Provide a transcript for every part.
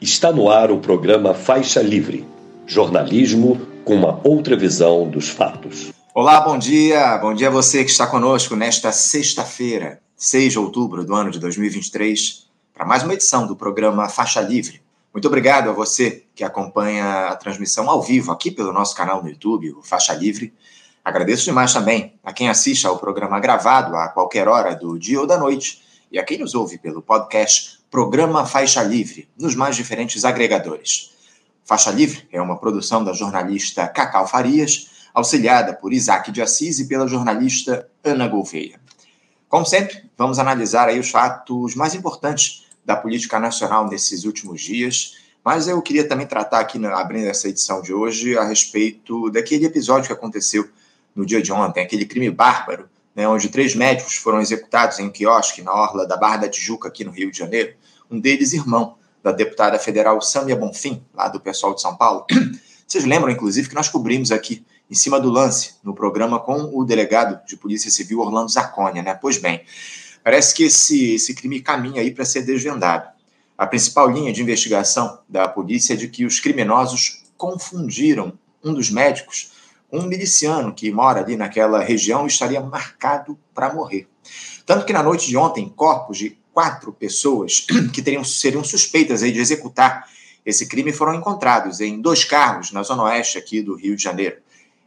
Está no ar o programa Faixa Livre jornalismo com uma outra visão dos fatos. Olá, bom dia. Bom dia a você que está conosco nesta sexta-feira, 6 de outubro do ano de 2023, para mais uma edição do programa Faixa Livre. Muito obrigado a você que acompanha a transmissão ao vivo aqui pelo nosso canal no YouTube, o Faixa Livre. Agradeço demais também a quem assiste ao programa gravado a qualquer hora do dia ou da noite e a quem nos ouve pelo podcast Programa Faixa Livre, nos mais diferentes agregadores. Faixa Livre é uma produção da jornalista Cacau Farias, auxiliada por Isaac de Assis e pela jornalista Ana Gouveia. Como sempre, vamos analisar aí os fatos mais importantes da política nacional nesses últimos dias, mas eu queria também tratar aqui, abrindo essa edição de hoje, a respeito daquele episódio que aconteceu no dia de ontem, aquele crime bárbaro né, onde três médicos foram executados em um quiosque na orla da Barra da Tijuca, aqui no Rio de Janeiro, um deles irmão da deputada federal Sâmia Bonfim, lá do pessoal de São Paulo. Vocês lembram, inclusive, que nós cobrimos aqui, em cima do lance, no programa com o delegado de Polícia Civil Orlando Zaconia, né? Pois bem, parece que esse, esse crime caminha aí para ser desvendado. A principal linha de investigação da polícia é de que os criminosos confundiram um dos médicos um miliciano que mora ali naquela região estaria marcado para morrer. Tanto que na noite de ontem, corpos de quatro pessoas que teriam, seriam suspeitas de executar esse crime foram encontrados em dois carros na zona oeste aqui do Rio de Janeiro.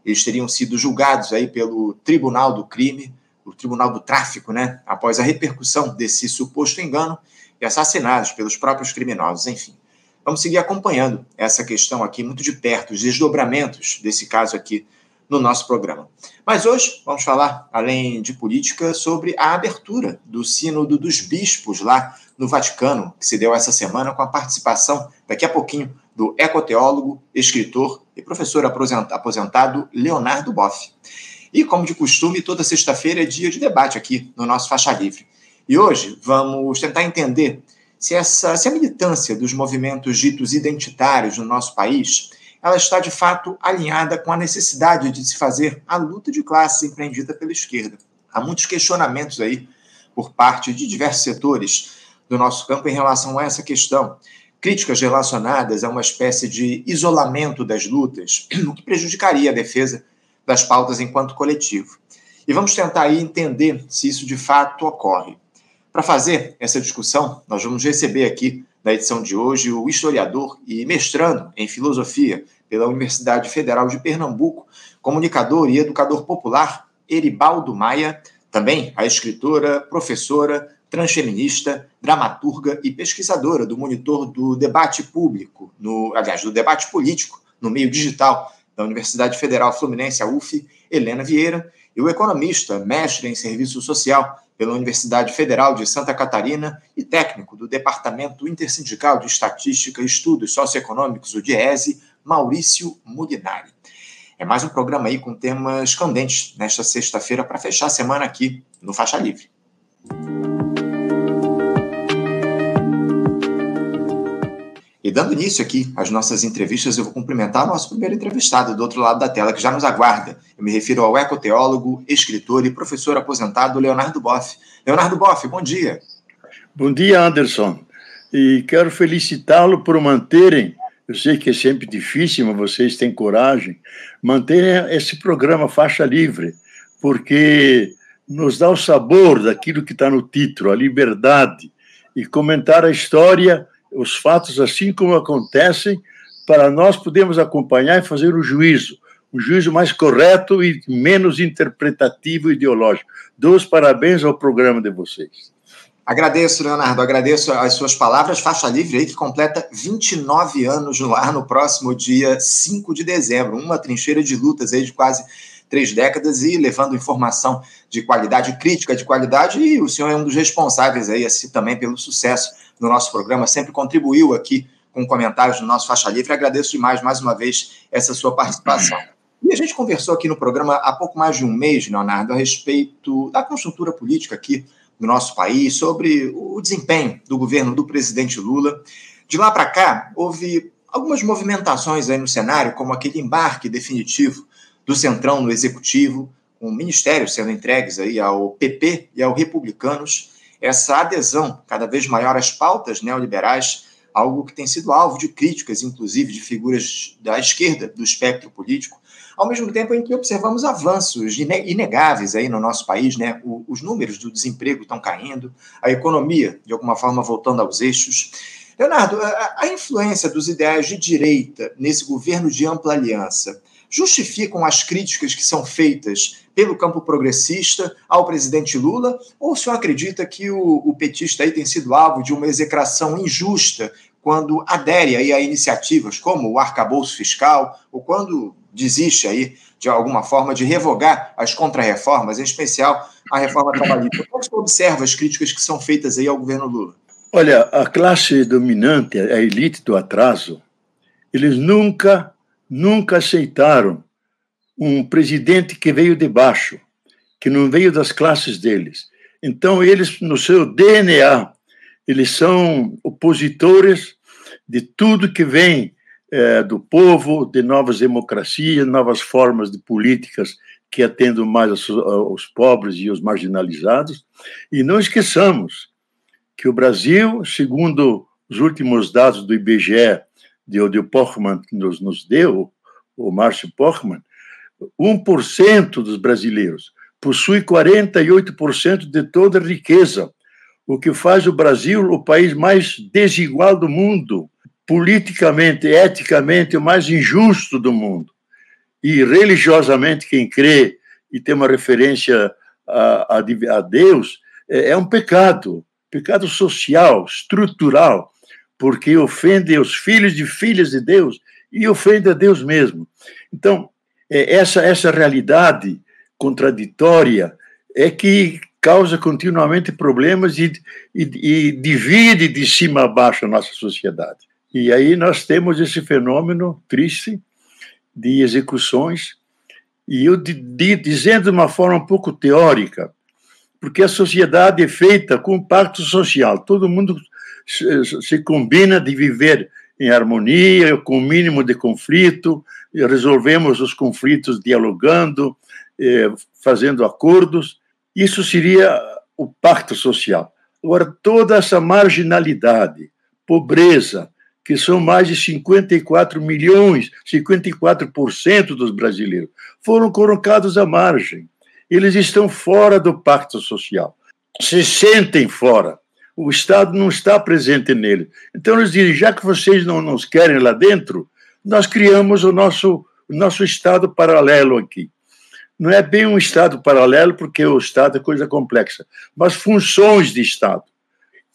Eles teriam sido julgados aí pelo Tribunal do Crime, o Tribunal do Tráfico, né, após a repercussão desse suposto engano e assassinados pelos próprios criminosos, enfim. Vamos seguir acompanhando essa questão aqui muito de perto, os desdobramentos desse caso aqui no nosso programa. Mas hoje vamos falar, além de política, sobre a abertura do Sínodo dos Bispos lá no Vaticano, que se deu essa semana com a participação, daqui a pouquinho, do ecoteólogo, escritor e professor aposentado Leonardo Boff. E, como de costume, toda sexta-feira é dia de debate aqui no nosso Faixa Livre. E hoje vamos tentar entender se, essa, se a militância dos movimentos ditos identitários no nosso país ela está de fato alinhada com a necessidade de se fazer a luta de classes empreendida pela esquerda. Há muitos questionamentos aí por parte de diversos setores do nosso campo em relação a essa questão. Críticas relacionadas a uma espécie de isolamento das lutas, o que prejudicaria a defesa das pautas enquanto coletivo. E vamos tentar aí entender se isso de fato ocorre. Para fazer essa discussão, nós vamos receber aqui, na edição de hoje, o historiador e mestrando em filosofia pela Universidade Federal de Pernambuco, comunicador e educador popular, Eribaldo Maia, também a escritora, professora, transfeminista, dramaturga e pesquisadora do monitor do debate público, no, aliás, do debate político no meio digital da Universidade Federal Fluminense, a UF, Helena Vieira, e o economista, mestre em serviço social pela Universidade Federal de Santa Catarina e técnico do Departamento Intersindical de Estatística e Estudos Socioeconômicos, o DIESE, Maurício Mulinari. É mais um programa aí com temas candentes nesta sexta-feira para fechar a semana aqui no Faixa Livre. E dando início aqui às nossas entrevistas, eu vou cumprimentar o nosso primeiro entrevistado do outro lado da tela, que já nos aguarda. Eu me refiro ao ecoteólogo, escritor e professor aposentado Leonardo Boff. Leonardo Boff, bom dia. Bom dia, Anderson. E quero felicitá-lo por manterem, eu sei que é sempre difícil, mas vocês têm coragem, manterem esse programa Faixa Livre, porque nos dá o sabor daquilo que está no título, a liberdade, e comentar a história os fatos assim como acontecem, para nós podermos acompanhar e fazer o juízo, um juízo mais correto e menos interpretativo e ideológico. Dou os parabéns ao programa de vocês. Agradeço, Leonardo, agradeço as suas palavras. Faixa Livre aí que completa 29 anos no ar no próximo dia 5 de dezembro. Uma trincheira de lutas aí de quase três décadas e levando informação de qualidade, crítica de qualidade, e o senhor é um dos responsáveis aí, assim, também pelo sucesso no nosso programa, sempre contribuiu aqui com comentários no nosso Faixa Livre. Agradeço demais, mais uma vez, essa sua participação. E a gente conversou aqui no programa há pouco mais de um mês, Leonardo, a respeito da conjuntura política aqui no nosso país, sobre o desempenho do governo do presidente Lula. De lá para cá, houve algumas movimentações aí no cenário, como aquele embarque definitivo do Centrão no Executivo, com ministérios sendo entregues aí ao PP e ao Republicanos, essa adesão cada vez maior às pautas neoliberais algo que tem sido alvo de críticas, inclusive de figuras da esquerda do espectro político, ao mesmo tempo em que observamos avanços inegáveis aí no nosso país, né? os números do desemprego estão caindo, a economia, de alguma forma, voltando aos eixos. Leonardo, a influência dos ideais de direita nesse governo de ampla aliança justificam as críticas que são feitas pelo campo progressista ao presidente Lula? Ou o senhor acredita que o, o petista aí tem sido alvo de uma execração injusta quando adere aí a iniciativas como o arcabouço fiscal, ou quando desiste aí de alguma forma de revogar as contrarreformas, em especial a reforma trabalhista. Como você observa as críticas que são feitas aí ao governo Lula? Olha, a classe dominante, a elite do atraso, eles nunca, nunca aceitaram um presidente que veio de baixo, que não veio das classes deles. Então, eles, no seu DNA, eles são opositores de tudo que vem é, do povo, de novas democracias, novas formas de políticas que atendam mais aos, pobres e os marginalizados. E não esqueçamos que o Brasil, segundo os últimos dados do IBGE, de o Pochmann nos, nos deu, o Márcio Pochmann, 1% dos brasileiros possui 48% de toda a riqueza, o que faz o Brasil o país mais desigual do mundo, politicamente, eticamente, o mais injusto do mundo. E religiosamente, quem crê e tem uma referência a, a, a Deus, é, é um pecado, pecado social, estrutural, porque ofende os filhos e filhas de Deus e ofende a Deus mesmo. Então, é, essa, essa realidade contraditória é que causa continuamente problemas e, e, e, divide de cima a baixo a nossa sociedade. E aí nós temos esse fenômeno triste de execuções, e eu de, de, dizendo de uma forma um pouco teórica, porque a sociedade é feita com um pacto social, todo mundo se, combina de viver em harmonia, com o mínimo de conflito, resolvemos os conflitos dialogando, eh, fazendo acordos. Isso seria o pacto social. Agora, toda essa marginalidade, pobreza, que são mais de 54 milhões, 54% dos brasileiros, foram colocados à margem. Eles estão fora do pacto social, se sentem fora. O Estado não está presente nele. Então, eles dizem: já que vocês não nos querem lá dentro, nós criamos o nosso, o nosso Estado paralelo aqui. Não é bem um Estado paralelo, porque o Estado é coisa complexa, mas funções de Estado,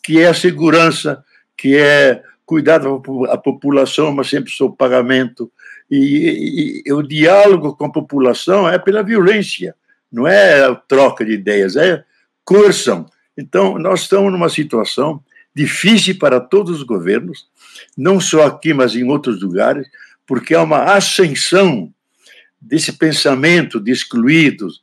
que é a segurança, que é cuidar da população, mas sempre sob pagamento. E, e, e, o diálogo com a população é pela violência, não é troca de ideias, é coerção. Então, nós estamos numa situação difícil para todos os governos, não só aqui, mas em outros lugares, porque há uma ascensão desse pensamento de excluídos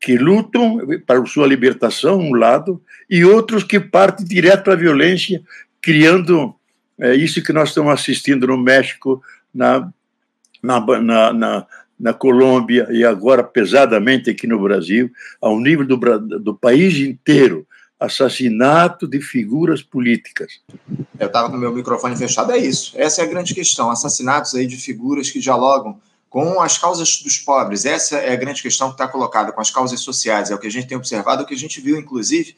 que lutam para sua libertação, um lado, e outros que partem direto a violência, criando é, isso que nós estamos assistindo no México, na, na, na, na, na Colômbia e agora pesadamente aqui no Brasil, ao nível do, do país inteiro assassinato de figuras políticas. Eu estava com meu microfone fechado, é isso. Essa é a grande questão. Assassinatos aí de figuras que dialogam com as causas dos pobres. Essa é a grande questão que está colocada, com as causas sociais. É o que a gente tem observado, é o que a gente viu, inclusive,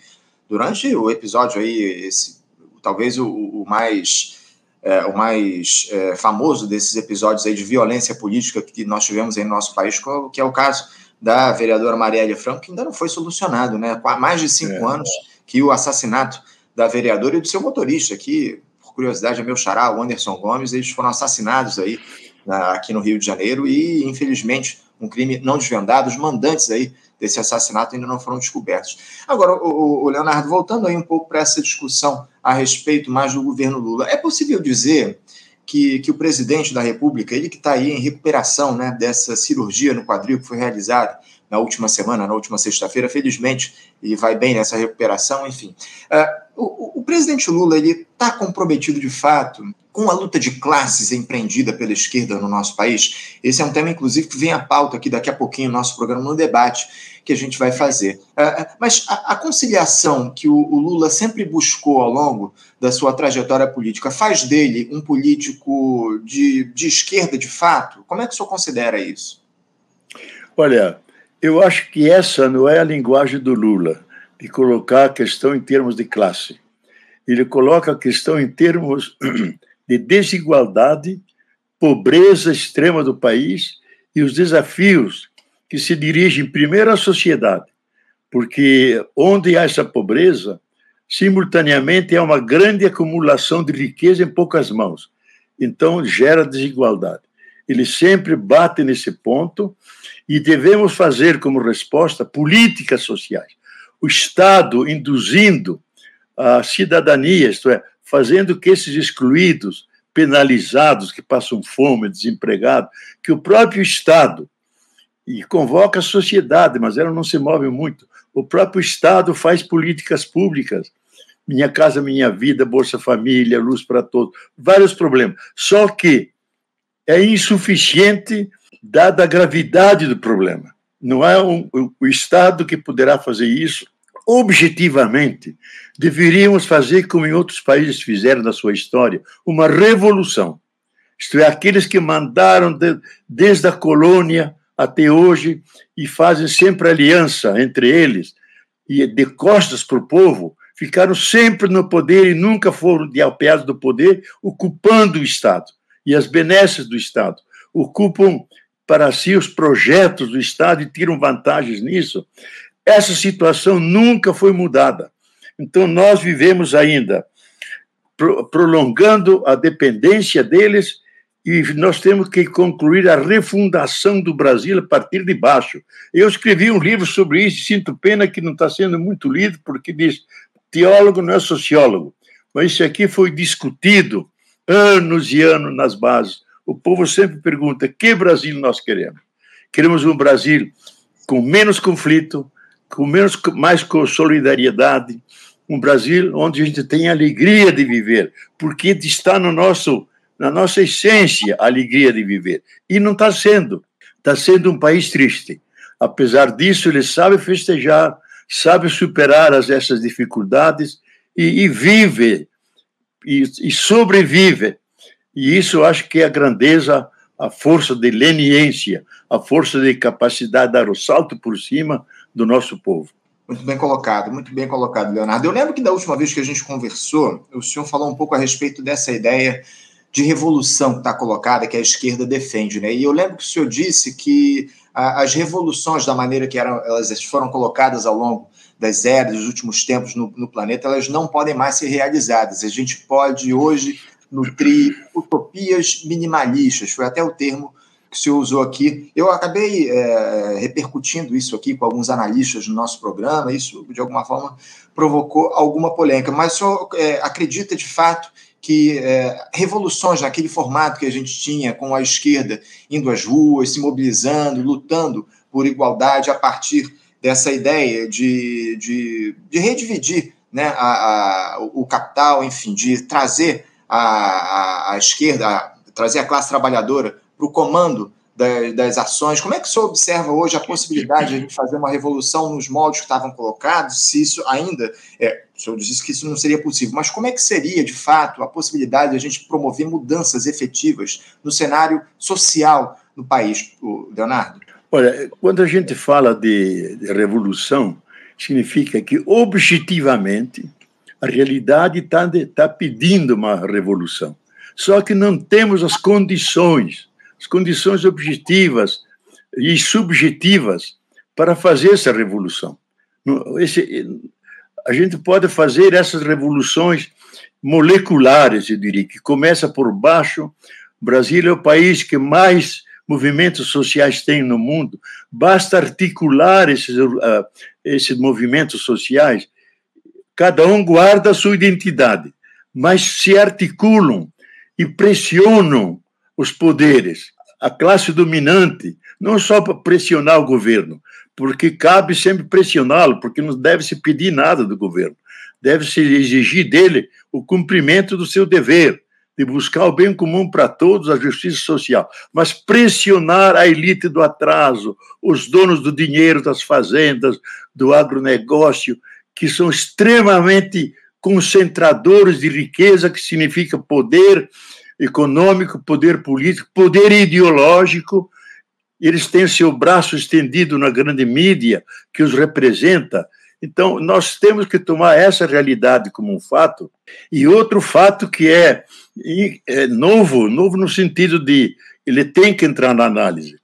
durante o episódio aí, esse, talvez o, o mais. É, o mais é, famoso desses episódios aí de violência política que nós tivemos aí no nosso país, que é o caso da vereadora Marielle Franco, que ainda não foi solucionado, né? Há mais de cinco é. anos que o assassinato da vereadora e do seu motorista, que, por curiosidade, é meu xará, o Anderson Gomes, eles foram assassinados aí na, aqui no Rio de Janeiro e, infelizmente, um crime não desvendado, os mandantes aí desse assassinato ainda não foram descobertos. Agora, o, o Leonardo, voltando aí um pouco para essa discussão a respeito mais do governo Lula, é possível dizer que, que o presidente da República, ele que está aí em recuperação né, dessa cirurgia no quadril que foi realizada na última semana, na última sexta-feira, felizmente, e vai bem nessa recuperação, enfim. Uh, o, o, presidente Lula ele está comprometido de fato com a luta de classes empreendida pela esquerda no nosso país. Esse é um tema, inclusive, que vem à pauta aqui daqui a pouquinho no nosso programa no debate que a gente vai fazer. Uh, mas a, conciliação que o, o Lula sempre buscou ao longo da sua trajetória política faz dele um político de, de esquerda de fato? Como é que o senhor considera isso? Olha, eu acho que essa não é a linguagem do Lula, de colocar a questão em termos de classe. Ele coloca a questão em termos de desigualdade, pobreza extrema do país e os desafios que se dirigem primeiro à sociedade, porque onde há essa pobreza, simultaneamente há uma grande acumulação de riqueza em poucas mãos. Então, gera desigualdade. Ele sempre bate nesse ponto e devemos fazer como resposta políticas sociais. O Estado induzindo a cidadania, isto é, fazendo que esses excluídos, penalizados, que passam fome, desempregados, que o próprio Estado, e convoca a sociedade, mas ela não se move muito, o próprio Estado faz políticas públicas, Minha Casa Minha Vida, Bolsa Família, Luz para Todos, vários problemas. Só que é insuficiente dada a gravidade do problema. Não é um, o Estado que poderá fazer isso objetivamente. Deveríamos fazer como em outros países fizeram na sua história, uma revolução. Isto é, aqueles que mandaram de, desde a colônia até hoje e fazem sempre aliança entre eles e de costas para o povo, ficaram sempre no poder e nunca foram de alpeados do poder, ocupando o Estado e as benesses do Estado. Ocupam para si os projetos do Estado e tiram vantagens nisso. Essa situação nunca foi mudada. Então, nós vivemos ainda prolongando a dependência deles e nós temos que concluir a refundação do Brasil a partir de baixo. Eu escrevi um livro sobre isso, sinto pena que não está sendo muito lido, porque diz teólogo não é sociólogo, mas isso aqui foi discutido anos e anos nas bases. O povo sempre pergunta: que Brasil nós queremos? Queremos um Brasil com menos conflito, com menos, mais com solidariedade, um Brasil onde a gente tem alegria de viver, porque está no nosso, na nossa essência a alegria de viver. E não está sendo. Está sendo um país triste. Apesar disso, ele sabe festejar, sabe superar as, essas dificuldades e, e vive, e, e sobrevive. E isso eu acho que é a grandeza, a força de leniência, a força de capacidade de dar o salto por cima do nosso povo. Muito bem colocado, muito bem colocado, Leonardo. Eu lembro que da última vez que a gente conversou, o senhor falou um pouco a respeito dessa ideia de revolução que está colocada, que a esquerda defende, né? E eu lembro que o senhor disse que a, as revoluções, da maneira que eram, elas foram colocadas ao longo das eras, dos últimos tempos no, no planeta, elas não podem mais ser realizadas. A gente pode hoje nutrir utopias minimalistas, foi até o termo que o senhor usou aqui. Eu acabei é, repercutindo isso aqui com alguns analistas no nosso programa, isso de alguma forma provocou alguma polêmica, mas o senhor é, acredita de fato que é, revoluções naquele formato que a gente tinha, com a esquerda indo às ruas, se mobilizando, lutando por igualdade a partir dessa ideia de, de, de redividir né, a, a, o capital, enfim, de trazer a, a, a esquerda, trazer a classe trabalhadora para o comando das, das, ações. Como é que o senhor observa hoje a possibilidade de fazer uma revolução nos moldes que estavam colocados? Se isso ainda. É, senhor disse que isso não seria possível, mas como é que seria, de fato, a possibilidade de a gente promover mudanças efetivas no cenário social no país, Leonardo? Olha, quando a gente fala de, de revolução, significa que objetivamente a realidade está tá pedindo uma revolução. Só que não temos as condições as condições objetivas e subjetivas para fazer essa revolução. Esse, a gente pode fazer essas revoluções moleculares, eu diria, que começa por baixo. O Brasil é o país que mais movimentos sociais tem no mundo. Basta articular esses, uh, esses movimentos sociais. Cada um guarda a sua identidade, mas se articulam e pressionam os poderes, a classe dominante, não só para pressionar o governo, porque cabe sempre pressioná-lo, porque não deve se pedir nada do governo, deve se exigir dele o cumprimento do seu dever de buscar o bem comum para todos, a justiça social, mas pressionar a elite do atraso, os donos do dinheiro das fazendas, do agronegócio, que são extremamente concentradores de riqueza, que significa poder econômico, poder político, poder ideológico. Eles têm seu braço estendido na grande mídia que os representa. Então, nós temos que tomar essa realidade como um fato. E outro fato que é, é novo, novo no sentido de ele tem que entrar na análise,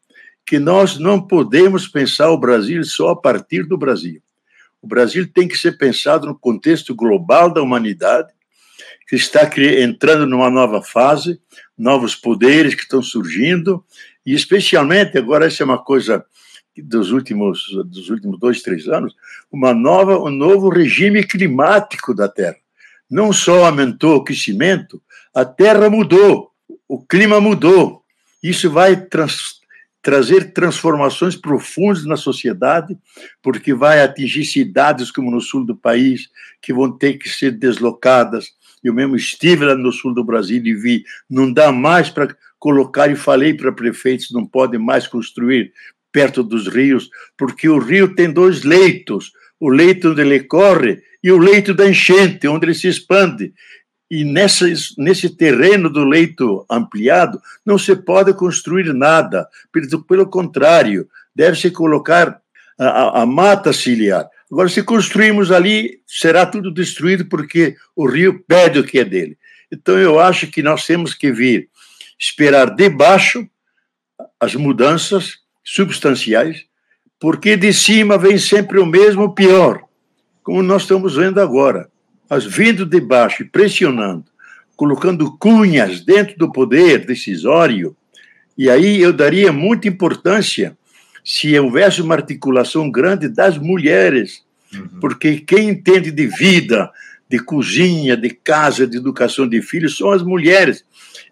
que nós não podemos pensar o Brasil só a partir do Brasil. O Brasil tem que ser pensado no contexto global da humanidade, que está entrando numa nova fase, novos poderes que estão surgindo, e especialmente, agora essa é uma coisa dos últimos, dos últimos dois, três anos, uma nova, um novo regime climático da Terra. Não só aumentou o aquecimento, a Terra mudou, o clima mudou. Isso vai trans, trazer transformações profundas na sociedade, porque vai atingir cidades como no sul do país, que vão ter que ser deslocadas. Eu mesmo estive lá no sul do Brasil e vi, não dá mais para colocar, e falei para prefeitos, não podem mais construir perto dos rios, porque o rio tem dois leitos, o leito onde ele corre e o leito da enchente, onde ele se expande. E nessa, nesse terreno do leito ampliado, não se pode construir nada. Pelo, pelo contrário, deve-se colocar a, a, a mata ciliar. Agora, se construirmos ali, será tudo destruído porque o rio pede o que é dele. Então, eu acho que nós temos que vir esperar de baixo as mudanças substanciais, porque de cima vem sempre o mesmo pior, como nós estamos vendo agora mas vindo de baixo e pressionando, colocando cunhas dentro do poder decisório, e aí eu daria muita importância se houvesse uma articulação grande das mulheres, uhum. porque quem entende de vida, de cozinha, de casa, de educação de filhos são as mulheres,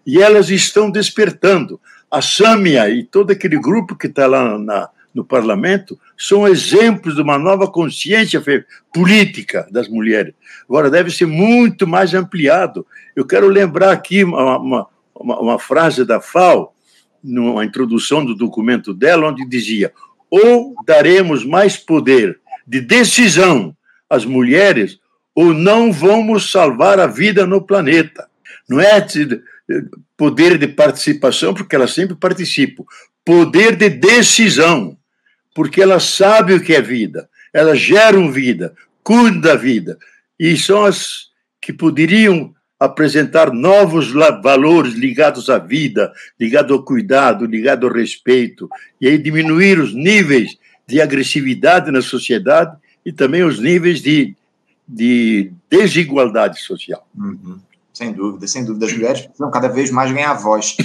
e elas estão despertando. A Sâmia e todo aquele grupo que está lá na, no parlamento são exemplos de uma nova consciência política das mulheres. Agora, deve ser muito mais ampliado. Eu quero lembrar aqui uma, uma, uma frase da FAO, numa introdução do documento dela, onde dizia: ou daremos mais poder de decisão às mulheres, ou não vamos salvar a vida no planeta. Não é poder de participação, porque elas sempre participam, poder de decisão porque ela sabe o que é vida, elas geram vida, cuidam da vida, e são as que poderiam apresentar novos valores ligados à vida, ligados ao cuidado, ligados ao respeito, e aí diminuir os níveis de agressividade na sociedade e também os níveis de, de desigualdade social. Uhum. Sem dúvida, sem dúvida. As mulheres precisam cada vez mais ganhar voz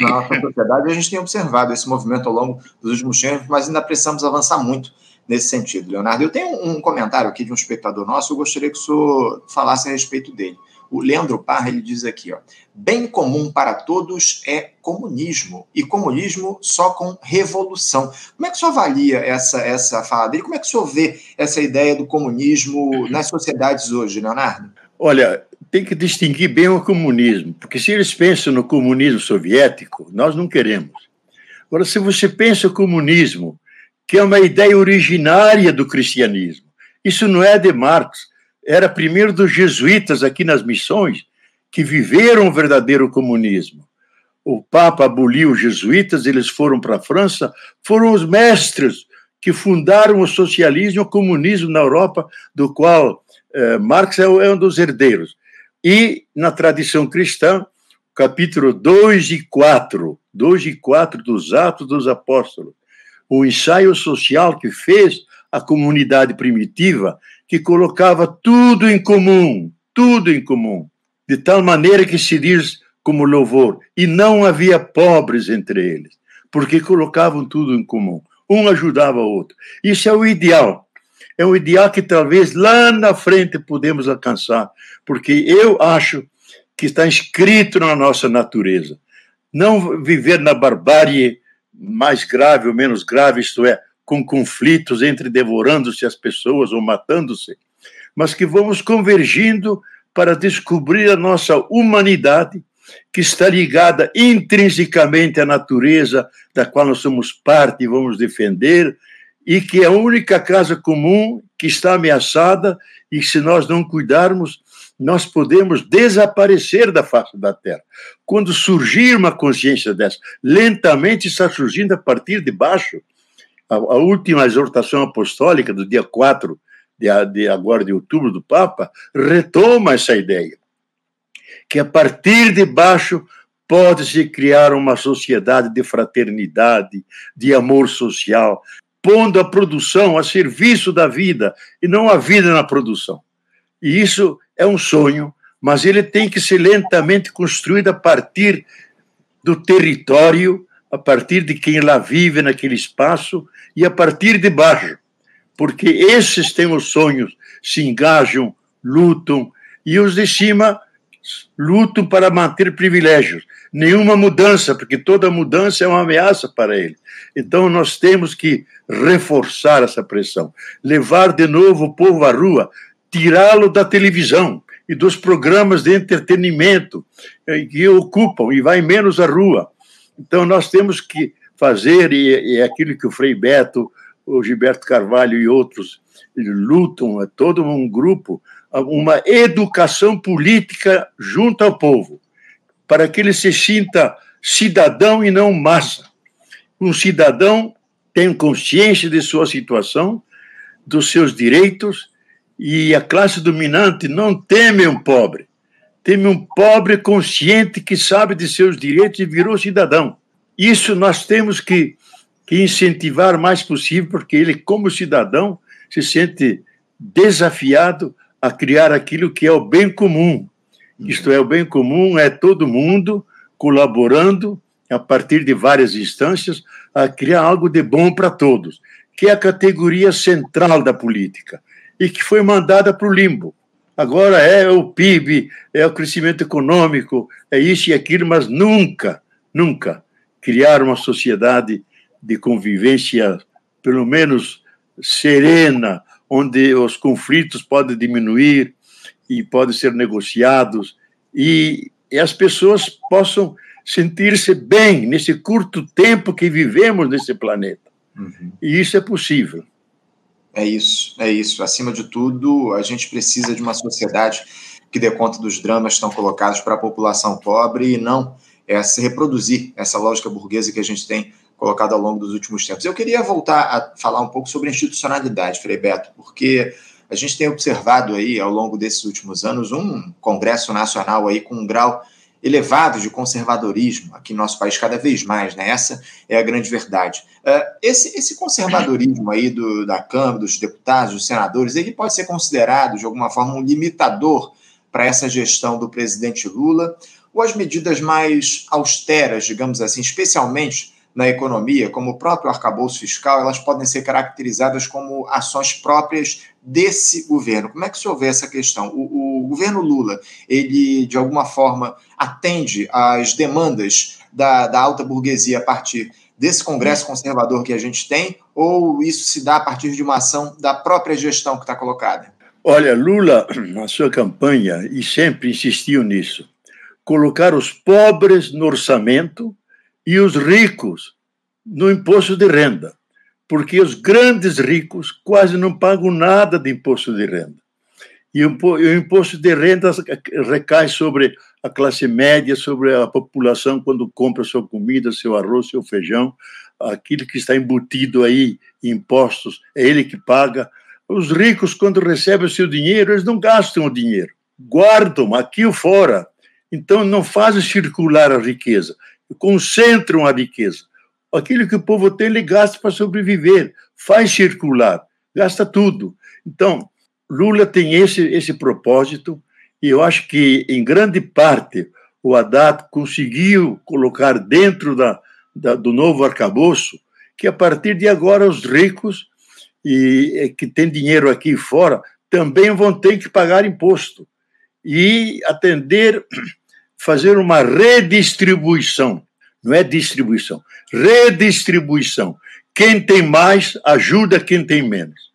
na nossa sociedade. A gente tem observado esse movimento ao longo dos últimos tempos, mas ainda precisamos avançar muito nesse sentido, Leonardo. Eu tenho um comentário aqui de um espectador nosso, eu gostaria que o senhor falasse a respeito dele. O Leandro Parra, ele diz aqui, ó, bem comum para todos é comunismo, e comunismo só com revolução. Como é que o senhor avalia essa, essa fala dele? Como é que o senhor vê essa ideia do comunismo nas sociedades hoje, Leonardo? Olha, tem que distinguir bem o comunismo, porque se eles pensam no comunismo soviético, nós não queremos. Agora, se você pensa o comunismo, que é uma ideia originária do cristianismo, isso não é de Marx, era primeiro dos jesuítas aqui nas missões que viveram o verdadeiro comunismo. O Papa aboliu os jesuítas, eles foram para a França, foram os mestres que fundaram o socialismo e o comunismo na Europa, do qual eh, Marx é, é um dos herdeiros. E na tradição cristã, capítulo 2 e 4, 2 e 4 dos Atos dos Apóstolos, o ensaio social que fez a comunidade primitiva, que colocava tudo em comum, tudo em comum, de tal maneira que se diz como louvor, e não havia pobres entre eles, porque colocavam tudo em comum, um ajudava o outro. Isso é o ideal é um ideal que talvez lá na frente podemos alcançar, porque eu acho que está inscrito na nossa natureza. Não viver na barbárie mais grave ou menos grave, isto é, com conflitos entre devorando-se as pessoas ou matando-se, mas que vamos convergindo para descobrir a nossa humanidade, que está ligada intrinsecamente à natureza da qual nós somos parte e vamos defender, e que é a única casa comum que está ameaçada e se nós não cuidarmos, nós podemos desaparecer da face da Terra. Quando surgir uma consciência dessa, lentamente está surgindo a partir de baixo. A, a última exortação apostólica do dia 4 de, de agora de outubro do Papa retoma essa ideia que a partir de baixo pode-se criar uma sociedade de fraternidade, de amor social, pondo a produção a serviço da vida e não a vida na produção. E isso é um sonho, mas ele tem que ser lentamente construído a partir do território, a partir de quem lá vive naquele espaço e a partir de baixo, porque esses têm os sonhos, se engajam, lutam, e os de cima lutam para manter privilégios. Nenhuma mudança, porque toda mudança é uma ameaça para ele. Então nós temos que reforçar essa pressão, levar de novo o povo à rua, tirá-lo da televisão e dos programas de entretenimento eh, que ocupam e vai menos à rua. Então nós temos que fazer, e é aquilo que o Frei Beto, o Gilberto Carvalho e outros lutam, é todo um grupo, uma educação política junto ao povo, para que ele se sinta cidadão e não massa. Um cidadão tem consciência de sua situação, dos seus direitos, e a classe dominante não teme um pobre. Teme um pobre consciente que sabe de seus direitos e virou cidadão. Isso nós temos que, que incentivar mais possível, porque ele, como cidadão, se sente desafiado a criar aquilo que é o bem comum. Isto é, o bem comum é todo mundo colaborando a partir de várias instâncias a criar algo de bom para todos, que é a categoria central da política e que foi mandada para o limbo. Agora é o PIB, é o crescimento econômico, é isso e aquilo, mas nunca, nunca criar uma sociedade de convivência, pelo menos serena, onde os conflitos podem diminuir e podem ser negociados e, e as pessoas possam sentir-se bem nesse curto tempo que vivemos nesse planeta. Uhum. E isso é possível. É isso, é isso. Acima de tudo, a gente precisa de uma sociedade que dê conta dos dramas que estão colocados para a população pobre e não é, se reproduzir essa lógica burguesa que a gente tem colocado ao longo dos últimos tempos. Eu queria voltar a falar um pouco sobre institucionalidade, Frei Beto, porque a gente tem observado aí ao longo desses últimos anos um Congresso Nacional aí com um grau elevado de conservadorismo aqui no nosso país cada vez mais, né? Essa é a grande verdade. Uh, esse, esse conservadorismo aí do, da Câmara, dos deputados, dos senadores, ele pode ser considerado de alguma forma um limitador para essa gestão do presidente Lula, ou as medidas mais austeras, digamos assim, especialmente na economia, como o próprio arcabouço fiscal, elas podem ser caracterizadas como ações próprias desse governo. Como é que senhor vê essa questão? O, o governo Lula, ele, de alguma forma, atende às demandas da, da alta burguesia a partir desse Congresso conservador que a gente tem, ou isso se dá a partir de uma ação da própria gestão que está colocada? Olha, Lula, na sua campanha, e sempre insistiu nisso, colocar os pobres no orçamento e os ricos no imposto de renda, porque os grandes ricos quase não pagam nada de imposto de renda. E o imposto de renda recai sobre a classe média, sobre a população quando compra sua comida, seu arroz, seu feijão, aquilo que está embutido aí em impostos, é ele que paga. Os ricos, quando recebem o seu dinheiro, eles não gastam o dinheiro, guardam aqui ou fora. Então, não fazem circular a riqueza concentram a riqueza. Aquilo que o povo tem, ele gasta para sobreviver, faz circular, gasta tudo. Então, Lula tem esse, esse propósito, e eu acho que, em grande parte, o Haddad conseguiu colocar dentro da, da, do novo arcabouço que, a partir de agora, os ricos e que têm dinheiro aqui fora também vão ter que pagar imposto e atender fazer uma redistribuição, não é distribuição, redistribuição. quem tem mais ajuda quem tem menos.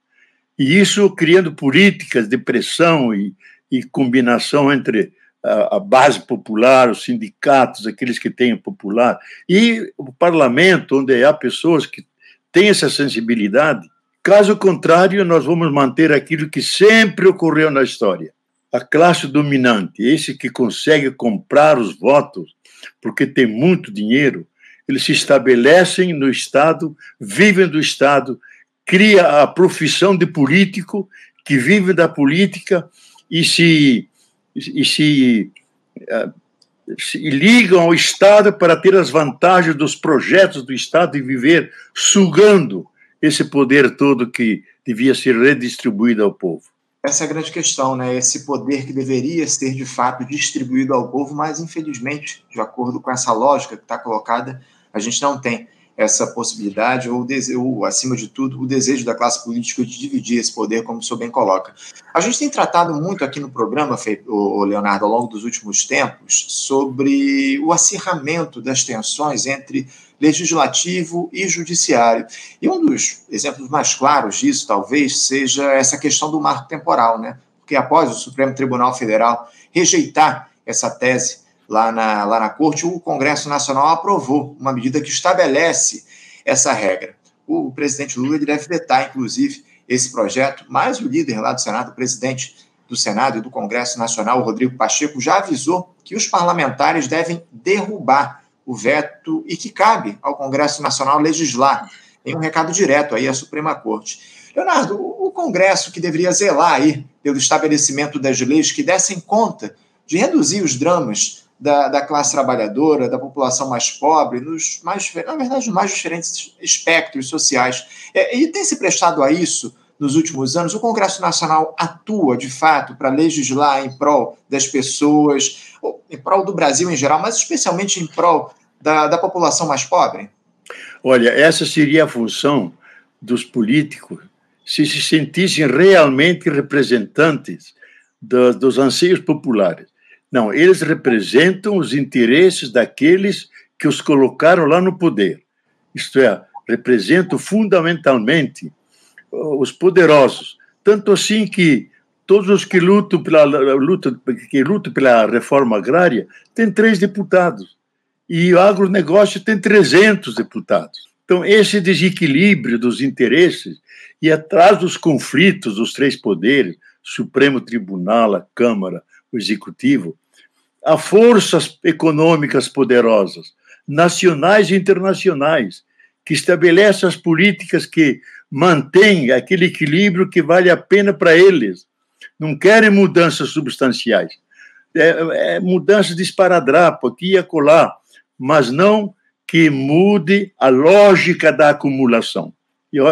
E isso criando políticas de pressão e, e combinação entre a, a, base popular, os sindicatos, aqueles que têm popular, e o parlamento, onde há pessoas que têm essa sensibilidade. Caso contrário, nós vamos manter aquilo que sempre ocorreu na história. A classe dominante, esse que consegue comprar os votos porque tem muito dinheiro, eles se estabelecem no Estado, vivem do Estado, cria a profissão de político que vive da política e se, e se, uh, se ligam ao Estado para ter as vantagens dos projetos do Estado e viver sugando esse poder todo que devia ser redistribuído ao povo. Essa é a grande questão, né? Esse poder que deveria ser de fato distribuído ao povo, mas infelizmente, de acordo com essa lógica que está colocada, a gente não tem essa possibilidade, ou, ou, acima de tudo, o desejo da classe política de dividir esse poder, como o senhor bem coloca. A gente tem tratado muito aqui no programa, Leonardo, ao longo dos últimos tempos, sobre o acirramento das tensões entre legislativo e judiciário. E um dos exemplos mais claros disso, talvez, seja essa questão do marco temporal, né? Porque após o Supremo Tribunal Federal rejeitar essa tese lá na, lá na Corte, o Congresso Nacional aprovou uma medida que estabelece essa regra. O presidente Lula deve vetar, inclusive, esse projeto, mas o líder lá do Senado, o presidente do Senado e do Congresso Nacional, Rodrigo Pacheco, já avisou que os parlamentares devem derrubar o veto e que cabe ao Congresso Nacional legislar. Tem um recado direto aí à Suprema Corte. Leonardo, o Congresso que deveria zelar aí pelo estabelecimento das leis que dessem conta de reduzir os dramas da, da classe trabalhadora, da população mais pobre, nos mais, na verdade, nos mais diferentes espectros sociais. É, e tem se prestado a isso nos últimos anos? O Congresso Nacional atua, de fato, para legislar em prol das pessoas, em prol do Brasil em geral, mas especialmente em prol da, da população mais pobre? Olha, essa seria a função dos políticos se se sentissem realmente representantes do, dos anseios populares. Não, eles representam os interesses daqueles que os colocaram lá no poder. Isto é, representam fundamentalmente os poderosos. Tanto assim que todos os que lutam pela, lutam, que lutam pela reforma agrária têm três deputados. E o agronegócio tem 300 deputados. Então, esse desequilíbrio dos interesses e atrás dos conflitos dos três poderes, Supremo Tribunal, a Câmara, o executivo, há forças econômicas poderosas, nacionais e internacionais, que estabelecem as políticas que mantêm aquele equilíbrio que vale a pena para eles. Não querem mudanças substanciais. É, é mudanças de esparadrapo aqui e acolá, mas não que mude a lógica da acumulação.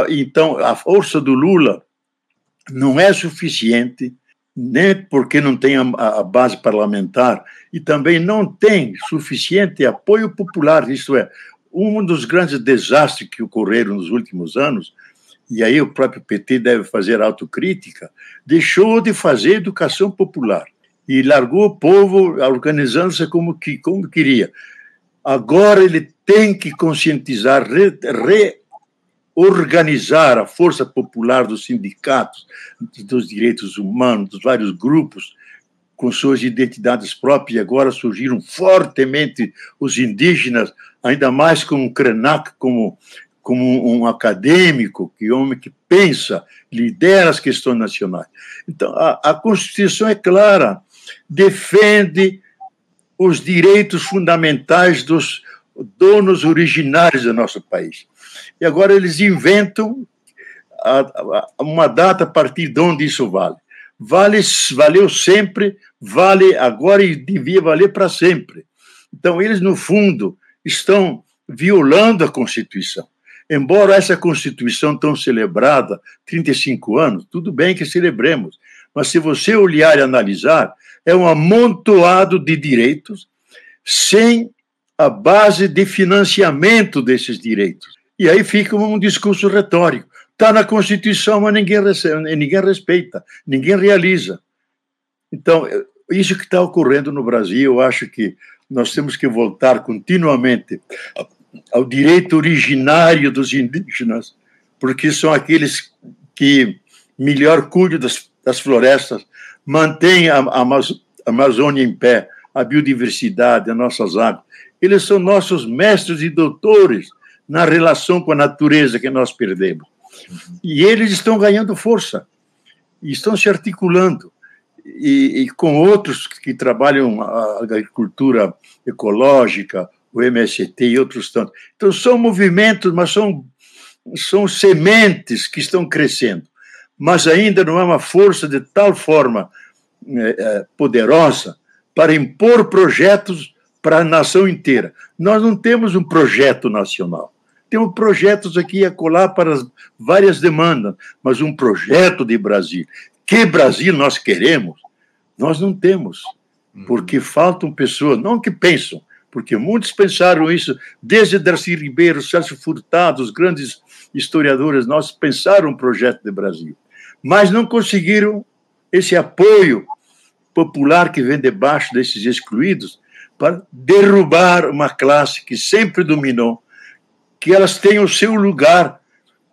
Então, a força do Lula não é suficiente nem porque não tem a, a, base parlamentar e também não tem suficiente apoio popular. Isto é, um dos grandes desastres que ocorreram nos últimos anos, e aí o próprio PT deve fazer autocrítica, deixou de fazer educação popular e largou o povo organizando-se como, que, como queria. Agora ele tem que conscientizar, re, re organizar a força popular dos sindicatos, dos direitos humanos, dos vários grupos, com suas identidades próprias, e agora surgiram fortemente os indígenas, ainda mais como Krenak, como, como um acadêmico, que homem que pensa, lidera as questões nacionais. Então, a, a Constituição é clara, defende os direitos fundamentais dos donos originários do nosso país e agora eles inventam a, a, uma data a partir de onde isso vale. Vale, valeu sempre, vale agora e devia valer para sempre. Então, eles, no fundo, estão violando a Constituição. Embora essa Constituição tão celebrada, 35 anos, tudo bem que celebremos, mas se você olhar e analisar, é um amontoado de direitos sem a base de financiamento desses direitos. E aí fica um discurso retórico. Está na Constituição, mas ninguém, recebe, ninguém respeita, ninguém realiza. Então, isso que está ocorrendo no Brasil, eu acho que nós temos que voltar continuamente ao direito originário dos indígenas, porque são aqueles que melhor cuidam das, das florestas, mantêm a, a Amazônia em pé, a biodiversidade, as nossas águas. Eles são nossos mestres e doutores na relação com a natureza que nós perdemos. E eles estão ganhando força, estão se articulando. E, e, com outros que trabalham a agricultura ecológica, o MST e outros tantos. Então, são movimentos, mas são, são sementes que estão crescendo. Mas ainda não é uma força de tal forma é, poderosa para impor projetos para a nação inteira. Nós não temos um projeto nacional. Temos projetos aqui a colar para várias demandas, mas um projeto de Brasil. Que Brasil nós queremos? Nós não temos, uhum. porque faltam pessoas, não que pensam, porque muitos pensaram isso, desde Darcy Ribeiro, Celso Furtado, os grandes historiadores nós pensaram um projeto de Brasil, mas não conseguiram esse apoio popular que vem debaixo desses excluídos para derrubar uma classe que sempre dominou, que elas tenham o seu lugar,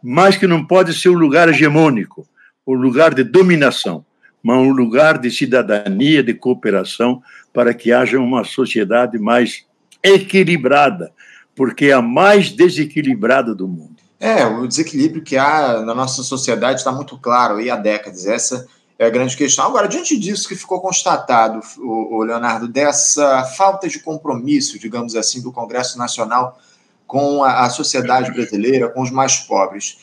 mas que não pode ser um lugar hegemônico, um lugar de dominação, mas um lugar de cidadania, de cooperação, para que haja uma sociedade mais equilibrada, porque é a mais desequilibrada do mundo. É, o desequilíbrio que há na nossa sociedade está muito claro aí há décadas. Essa é a grande questão. Agora, diante disso que ficou constatado, o, Leonardo, dessa falta de compromisso, digamos assim, do Congresso Nacional com a, sociedade brasileira, com os mais pobres,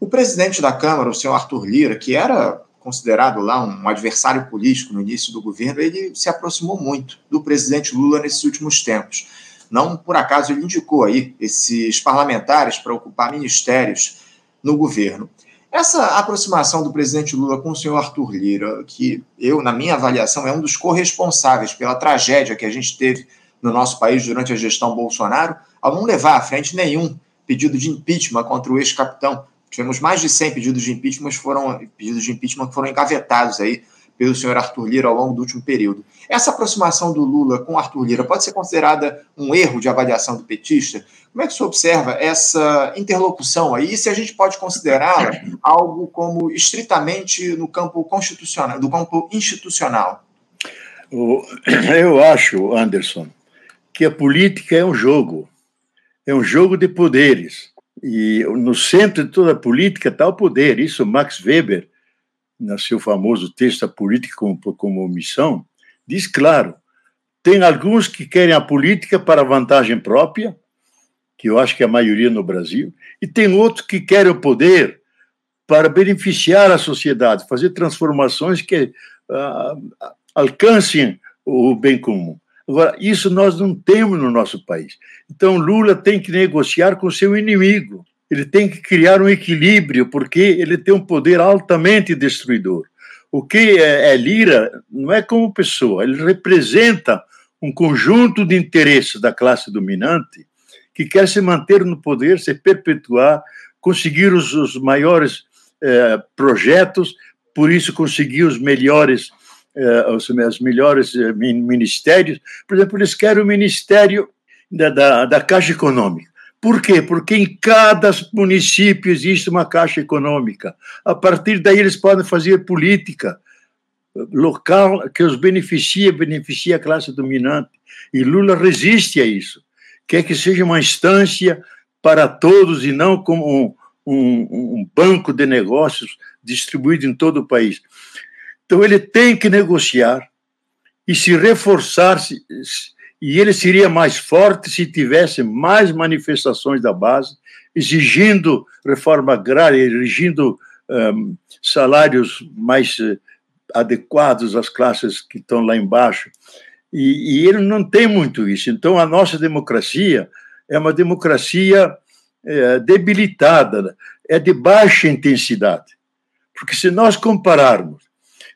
o presidente da Câmara, o senhor Arthur Lira, que era considerado lá um adversário político no início do governo, ele se aproximou muito do presidente Lula nesses últimos tempos. Não por acaso ele indicou aí esses parlamentares para ocupar ministérios no governo. Essa aproximação do presidente Lula com o senhor Arthur Lira, que eu, na minha avaliação, é um dos corresponsáveis pela tragédia que a gente teve no nosso país durante a gestão Bolsonaro, ao não levar à frente nenhum pedido de impeachment contra o ex-capitão. Tivemos mais de 100 pedidos de impeachment, foram, pedidos de impeachment que foram engavetados aí pelo senhor Arthur Lira ao longo do último período. Essa aproximação do Lula com Arthur Lira pode ser considerada um erro de avaliação do petista? Como é que você observa essa interlocução aí? E se a gente pode considerá-la algo como estritamente no campo constitucional, do campo institucional? Eu acho, Anderson, que a política é um jogo, é um jogo de poderes. E no centro de toda a política está o poder. Isso Max Weber no seu famoso texto A Política como, como Missão, diz claro: tem alguns que querem a política para vantagem própria, que eu acho que é a maioria no Brasil, e tem outros que querem o poder para beneficiar a sociedade, fazer transformações que uh, alcancem o bem comum. Agora, isso nós não temos no nosso país. Então, Lula tem que negociar com seu inimigo ele tem que criar um equilíbrio, porque ele tem um poder altamente destruidor. O que é, é Lira não é como pessoa, ele representa um conjunto de interesses da classe dominante que quer se manter no poder, se perpetuar, conseguir os, os maiores eh, projetos, por isso conseguir os melhores, os, os, melhores eh, ministérios. Por exemplo, eles querem o ministério da, da, da Caixa Econômica. Por quê? Porque em cada município existe uma caixa econômica. A partir daí eles podem fazer política local que os beneficia, beneficia a classe dominante. E Lula resiste a isso. Quer que seja uma instância para todos e não como um, um, um banco de negócios distribuído em todo o país. Então ele tem que negociar e se reforçar, e ele seria mais forte se tivesse mais manifestações da base, exigindo reforma agrária, exigindo um, salários mais uh, adequados às classes que estão lá embaixo. E, e, ele não tem muito isso. Então, a nossa democracia é uma democracia é, debilitada, é de baixa intensidade. Porque se nós compararmos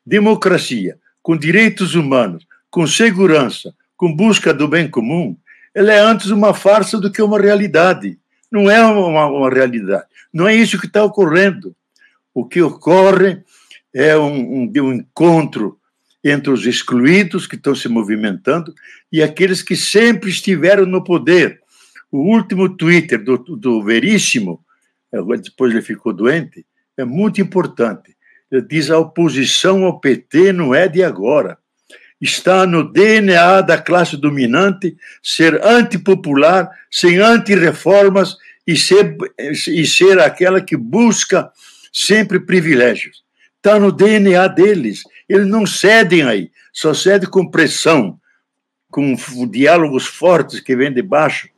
democracia com direitos humanos, com segurança, com busca do bem comum, ela é antes uma farsa do que uma realidade. Não é uma, uma realidade. Não é isso que está ocorrendo. O que ocorre é um, um, um encontro entre os excluídos que estão se movimentando e aqueles que sempre estiveram no poder. O último Twitter do, do Veríssimo, é, depois ele ficou doente, é muito importante. Diz: a oposição ao PT não é de agora. Está no DNA da classe dominante ser antipopular, sem anti-reformas e ser, e ser aquela que busca sempre privilégios. Está no DNA deles. Eles não cedem aí, só cedem com pressão, com diálogos fortes que vêm de baixo.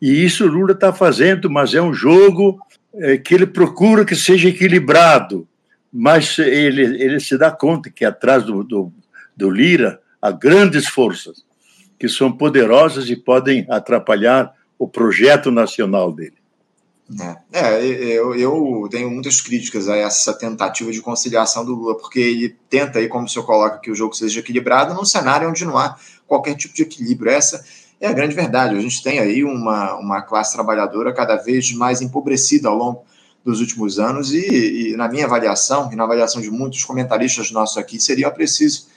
E isso Lula está fazendo, mas é um jogo é, que ele procura que seja equilibrado. Mas ele, ele se dá conta que atrás do, do, do Lira há grandes forças que são poderosas e podem atrapalhar o projeto nacional dele. É, é eu, eu, tenho muitas críticas a essa tentativa de conciliação do Lula, porque ele tenta, aí, como o senhor coloca, que o jogo seja equilibrado num cenário onde não há qualquer tipo de equilíbrio. Essa é a grande verdade. A gente tem aí uma, uma classe trabalhadora cada vez mais empobrecida ao longo dos últimos anos, e, e na minha avaliação, e na avaliação de muitos comentaristas nossos aqui, seria preciso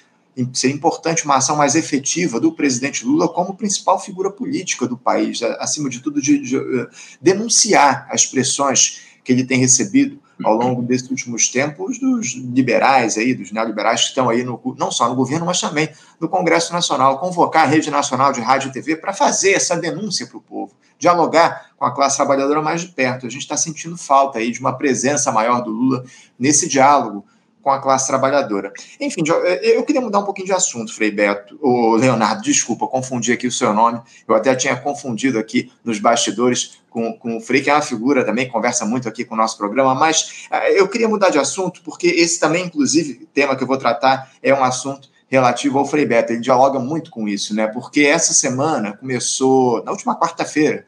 seria importante uma ação mais efetiva do presidente Lula como principal figura política do país, acima de tudo, de, de, de denunciar as pressões que ele tem recebido ao longo desses últimos tempos dos liberais aí, dos neoliberais que estão aí no, não só no governo, mas também no Congresso Nacional, convocar a Rede Nacional de Rádio e TV para fazer essa denúncia para o povo, dialogar com a classe trabalhadora mais de perto. A gente está sentindo falta aí de uma presença maior do Lula nesse diálogo com a classe trabalhadora. Enfim, eu queria mudar um pouquinho de assunto, Frei Beto, o Leonardo, desculpa, confundi aqui o seu nome, eu até tinha confundido aqui nos bastidores com, com o Frei, que é uma figura também, conversa muito aqui com o nosso programa, mas eh, eu queria mudar de assunto, porque esse também, inclusive, tema que eu vou tratar é um assunto relativo ao Frei Beto, ele dialoga muito com isso, né, porque essa semana começou, na última quarta-feira,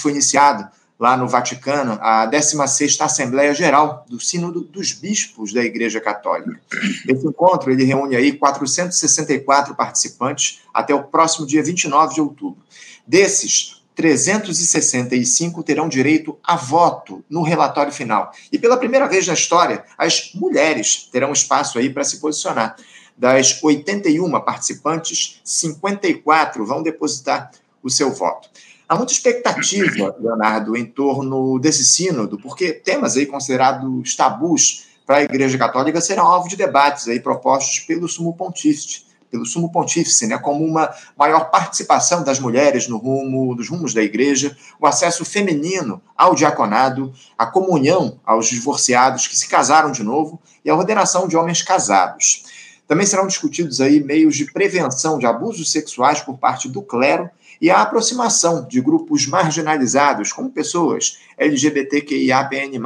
foi iniciado lá no Vaticano, a 16ª Assembleia Geral do Sínodo dos Bispos da Igreja Católica. Esse encontro ele reúne aí 464 participantes até o próximo dia 29 de outubro. Desses, 365 terão direito a voto no relatório final. E pela primeira vez na história, as mulheres terão espaço aí para se posicionar. Das 81 participantes, 54 vão depositar o seu voto. Há muita expectativa, Leonardo, em torno desse sínodo, porque temas aí considerados tabus para a Igreja Católica serão alvo de debates aí propostos pelo Sumo Pontífice, pelo Sumo Pontífice, né, como uma maior participação das mulheres no rumo dos rumos da Igreja, o acesso feminino ao diaconado, a comunhão aos divorciados que se casaram de novo e a ordenação de homens casados. Também serão discutidos aí meios de prevenção de abusos sexuais por parte do clero e a aproximação de grupos marginalizados, como pessoas LGBTQIAPN+.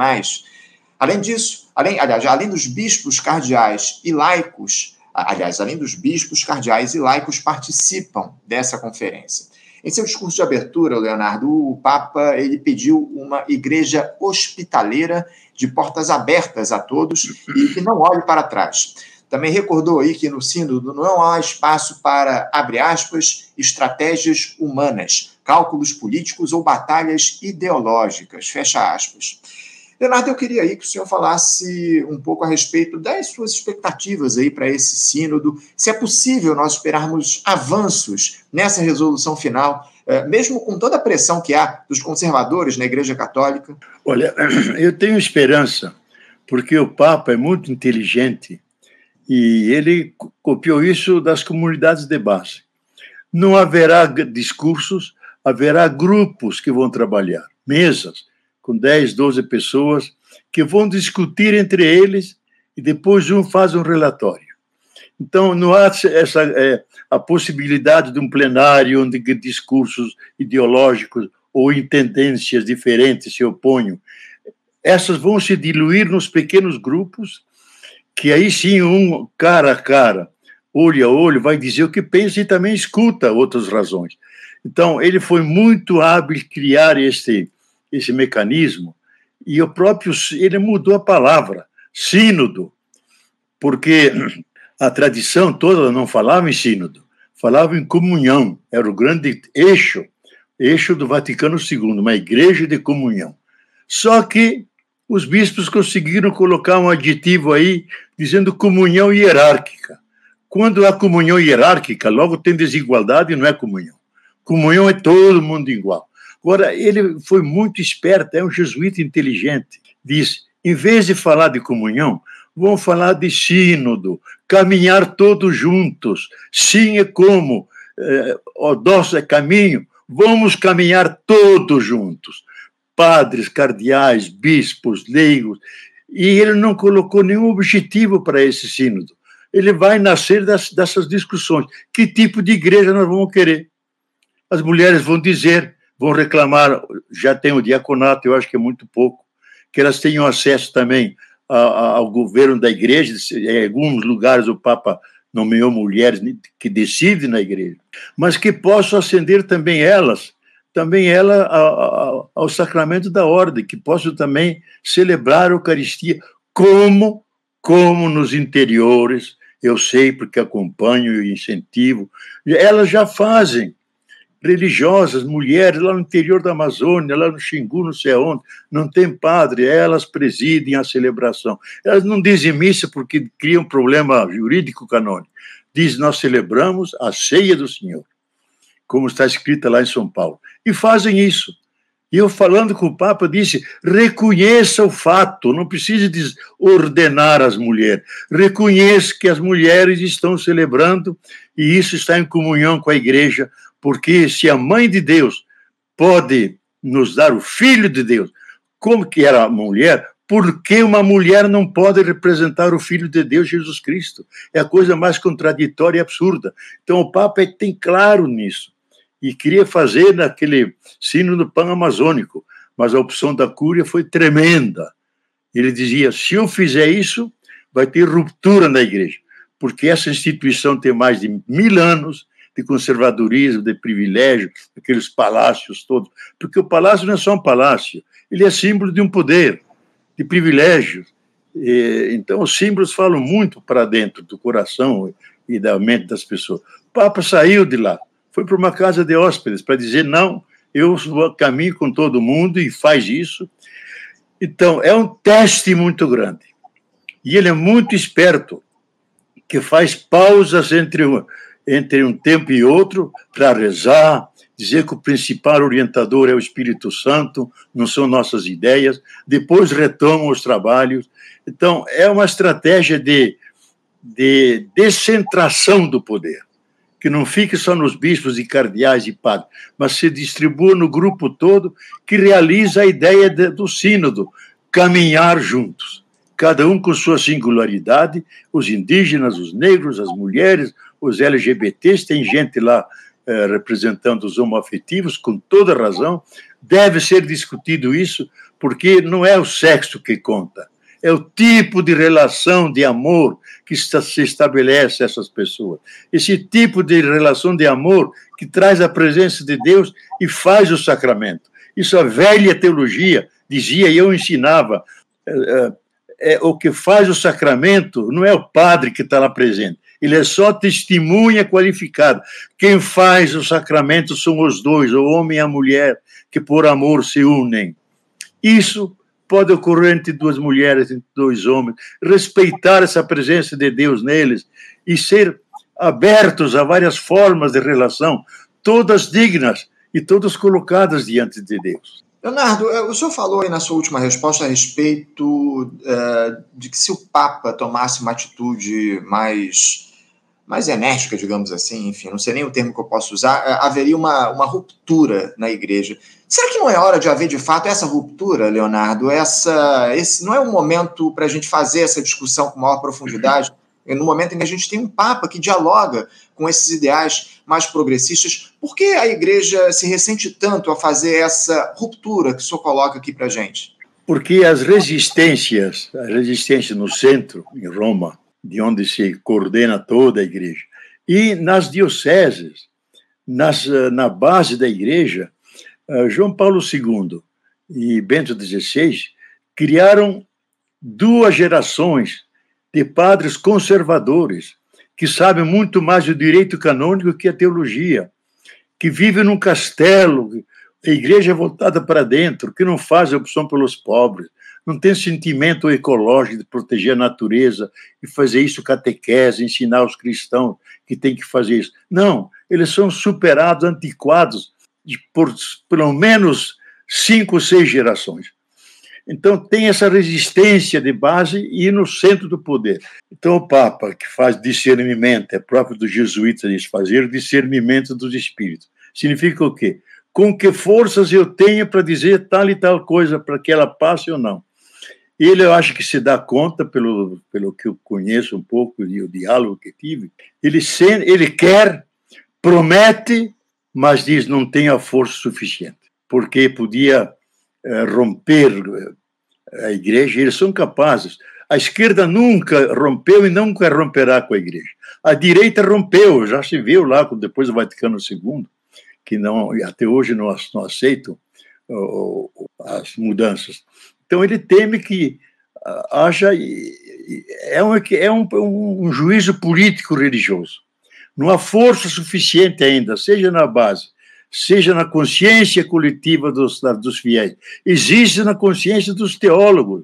Além disso, além, aliás, além dos bispos cardeais e laicos, aliás, além dos bispos cardeais e laicos participam dessa conferência. Em seu discurso de abertura, Leonardo, o Papa ele pediu uma igreja hospitaleira de portas abertas a todos e que não olhe para trás. Também recordou aí que no sínodo não há espaço para, abre aspas, estratégias humanas, cálculos políticos ou batalhas ideológicas, fecha aspas. Leonardo, eu queria aí que o senhor falasse um pouco a respeito das suas expectativas aí para esse sínodo, se é possível nós esperarmos avanços nessa resolução final, eh, mesmo com toda a pressão que há dos conservadores na Igreja Católica? Olha, eu tenho esperança, porque o Papa é muito inteligente e ele copiou isso das comunidades de base. Não haverá discursos, haverá grupos que vão trabalhar, mesas com 10, 12 pessoas que vão discutir entre eles e depois um faz um relatório. Então, não há essa, é, a possibilidade de um plenário onde discursos ideológicos ou em tendências diferentes se oponham. Essas vão se diluir nos pequenos grupos que aí sim um cara a cara, olho a olho, vai dizer o que pensa e também escuta outras razões. Então, ele foi muito hábil em criar esse, esse mecanismo e o próprio, ele mudou a palavra, sínodo, porque a tradição toda não falava em sínodo, falava em comunhão, era o grande eixo, eixo do Vaticano II, uma igreja de comunhão. Só que os bispos conseguiram colocar um aditivo aí dizendo comunhão hierárquica. Quando há comunhão hierárquica, logo tem desigualdade e não é comunhão. Comunhão é todo mundo igual. Agora, ele foi muito esperto, é um jesuíta inteligente. Diz: em vez de falar de comunhão, vamos falar de sínodo, caminhar todos juntos. Sim é como, é, o nosso é caminho, vamos caminhar todos juntos. Padres, cardeais, bispos, leigos. E ele não colocou nenhum objetivo para esse sínodo. Ele vai nascer das, dessas discussões. Que tipo de igreja nós vamos querer? As mulheres vão dizer, vão reclamar, já tem o diaconato, eu acho que é muito pouco, que elas tenham acesso também ao governo da igreja. Em alguns lugares o Papa nomeou mulheres que decidem na igreja, mas que possam ascender também elas, também ela ao, ao sacramento da ordem, que possam também celebrar a Eucaristia como como nos interiores, eu sei porque acompanho e incentivo, elas já fazem religiosas, mulheres lá no interior da Amazônia, lá no Xingu, não sei aonde, não tem padre, elas presidem a celebração. Elas não dizem missa porque criam um problema jurídico canônico. Diz, nós celebramos a ceia do Senhor, como está escrita lá em São Paulo. E fazem isso. E eu, falando com o Papa, disse: reconheça o fato, não precise ordenar as mulheres. Reconheça que as mulheres estão celebrando e isso está em comunhão com a igreja, porque se a mãe de Deus pode nos dar o filho de Deus, como que era a mulher, por que uma mulher não pode representar o Filho de Deus, Jesus Cristo? É a coisa mais contraditória e absurda. Então, o Papa tem claro nisso. E queria fazer naquele sino do Pan Amazônico, mas a opção da Cúria foi tremenda. Ele dizia: se eu fizer isso, vai ter ruptura na igreja, porque essa instituição tem mais de mil anos, de conservadorismo, de privilégio, aqueles palácios todos. Porque o palácio não é só um palácio, ele é símbolo de um poder, de privilégio. então, os símbolos falam muito para dentro do coração e da mente das pessoas. O Papa saiu de lá, foi para uma casa de hóspedes para dizer: não, eu caminho com todo mundo e faz isso. Então, é um teste muito grande. E ele é muito esperto, que faz pausas entre entre um tempo e outro para rezar, dizer que o principal orientador é o Espírito Santo, não são nossas ideias, depois retomam os trabalhos. Então, é uma estratégia de, de descentração do poder, que não fique só nos bispos e cardeais e padres, mas se distribua no grupo todo, que realiza a ideia de, do sínodo, caminhar juntos, cada um com sua singularidade, os indígenas, os negros, as mulheres, os LGBTs, tem gente lá eh, representando os homoafetivos, com toda razão, deve ser discutido isso, porque não é o sexo que conta, é o tipo de relação de amor que se estabelece essas pessoas. Esse tipo de relação de amor que traz a presença de Deus e faz o sacramento. Isso a velha teologia dizia e eu ensinava. É, é, o que faz o sacramento não é o padre que está lá presente, ele é só testemunha qualificada. Quem faz o sacramento são os dois, o homem e a mulher, que por amor se unem. Isso pode ocorrer entre duas mulheres, entre dois homens, respeitar essa presença de Deus neles e ser abertos a várias formas de relação, todas dignas e todas colocadas diante de Deus. Leonardo, eh, o senhor falou aí na sua última resposta a respeito uh, de que se o Papa tomasse uma atitude mais mais enérgica, digamos assim, enfim, não sei nem o termo que eu posso usar, eh, haveria uma, uma ruptura na igreja. Será que não é hora de haver de fato essa ruptura, Leonardo? Essa, esse não é um momento para a gente fazer essa discussão com maior profundidade? No momento em que a gente tem um Papa que dialoga com esses ideais mais progressistas, por que a igreja se ressente tanto a fazer essa ruptura que o senhor coloca aqui para a gente? Porque as resistências, a resistência no centro, em Roma, de onde se coordena toda a igreja. E nas dioceses, nas, na base da igreja, João Paulo II e Bento XVI criaram duas gerações de padres conservadores que sabem muito mais o direito canônico que a teologia, que vivem num castelo, a igreja é voltada para dentro, que não faz opção pelos pobres, não tem sentimento ecológico de proteger a natureza e fazer isso catequese, ensinar os cristãos que tem que fazer isso. Não, eles são superados, antiquados de por pelo menos cinco, seis gerações. Então, tem essa resistência de base e no centro do poder. Então, o Papa, que faz discernimento, é próprio dos jesuítas isso, fazer discernimento dos espíritos. Significa o quê? Com que forças eu tenho para dizer tal e tal coisa, para que ela passe ou não. Ele, eu acho que se dá conta, pelo, pelo que eu conheço um pouco e o diálogo que tive, ele, ele quer, promete, mas diz não tem a força suficiente, porque podia eh, romper eh, a igreja, eles são capazes. A esquerda nunca rompeu e nunca romperá com a igreja. A direita rompeu, já se viu lá depois do Vaticano II, que não até hoje não, não aceitam as mudanças. Então ele teme que ah, haja é um, é um, um juízo político religioso. Não há força suficiente ainda, seja na base, seja na consciência coletiva dos, dos fiéis, existe na consciência dos teólogos.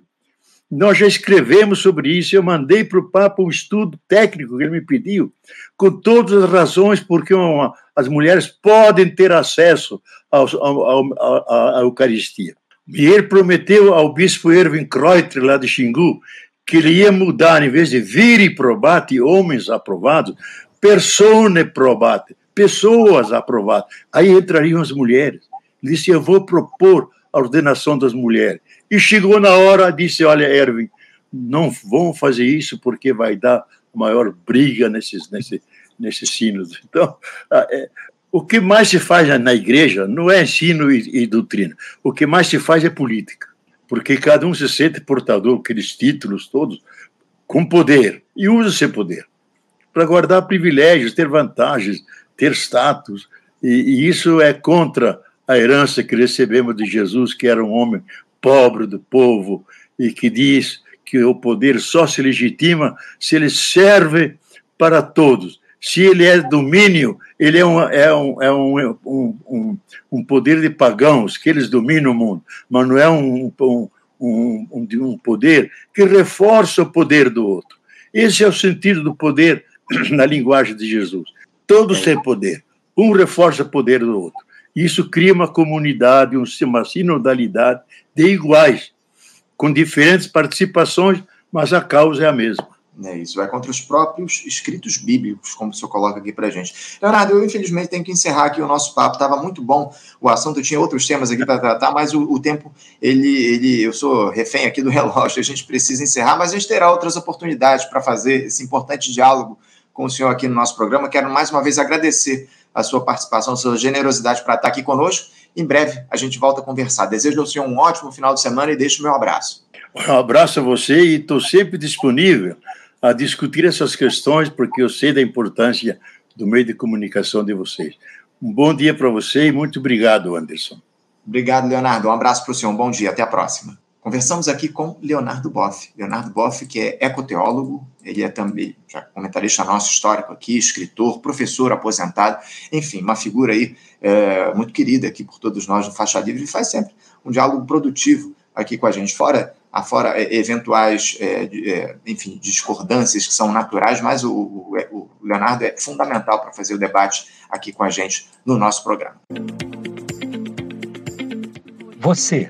Nós já escrevemos sobre isso, eu mandei para o Papa um estudo técnico que ele me pediu, com todas as razões porque uma, as mulheres podem ter acesso à Eucaristia. E ele prometeu ao bispo Erwin Kreuter, lá de Xingu, que ele ia mudar, em vez de viri probate, homens aprovados, persone probate, pessoas aprovadas. Aí entrariam as mulheres. Ele disse: Eu vou propor a ordenação das mulheres. E chegou na hora, disse: Olha, Erwin, não vão fazer isso porque vai dar maior briga nesses, nesses, nesses sinos. Então, ah, é, o que mais se faz na igreja não é ensino e, e doutrina. O que mais se faz é política. Porque cada um se sente portador, aqueles títulos todos, com poder. E usa esse poder para guardar privilégios, ter vantagens, ter status, e, e isso é contra a herança que recebemos de Jesus, que era um homem pobre do povo e que diz que o poder só se legitima se ele serve para todos. Se ele é domínio, ele é um, é um, é um, um, um, poder de pagãos, que eles dominam o mundo, mas não é um, um, um, um poder que reforça o poder do outro. Esse é o sentido do poder na linguagem de Jesus. Todos têm poder. Um reforça o poder do outro. Isso cria uma comunidade, uma sinodalidade de iguais, com diferentes participações, mas a causa é a mesma. É isso, vai contra os próprios escritos bíblicos, como o senhor coloca aqui para gente. Leonardo, eu infelizmente tenho que encerrar aqui o nosso papo, estava muito bom o assunto, tinha outros temas aqui para tratar, mas o, o, tempo, ele, ele, eu sou refém aqui do relógio, a gente precisa encerrar, mas a gente terá outras oportunidades para fazer esse importante diálogo com o senhor aqui no nosso programa. Quero mais uma vez agradecer a sua participação, a sua generosidade para estar aqui conosco. Em breve a gente volta a conversar. Desejo ao senhor um ótimo final de semana e deixo o meu abraço. Um abraço a você e estou sempre disponível a discutir essas questões, porque eu sei da importância do meio de comunicação de vocês. Um bom dia para você e muito obrigado, Anderson. Obrigado, Leonardo. Um abraço para o senhor. Um bom dia. Até a próxima. Conversamos aqui com Leonardo Boff. Leonardo Boff, que é ecoteólogo, ele é também já comentarista nosso histórico aqui, escritor, professor aposentado, enfim, uma figura aí é, muito querida aqui por todos nós no Faixa Livre e faz sempre um diálogo produtivo aqui com a gente, fora, fora é, eventuais, é, é, enfim, discordâncias que são naturais, mas o, o, o Leonardo é fundamental para fazer o debate aqui com a gente no nosso programa. Você,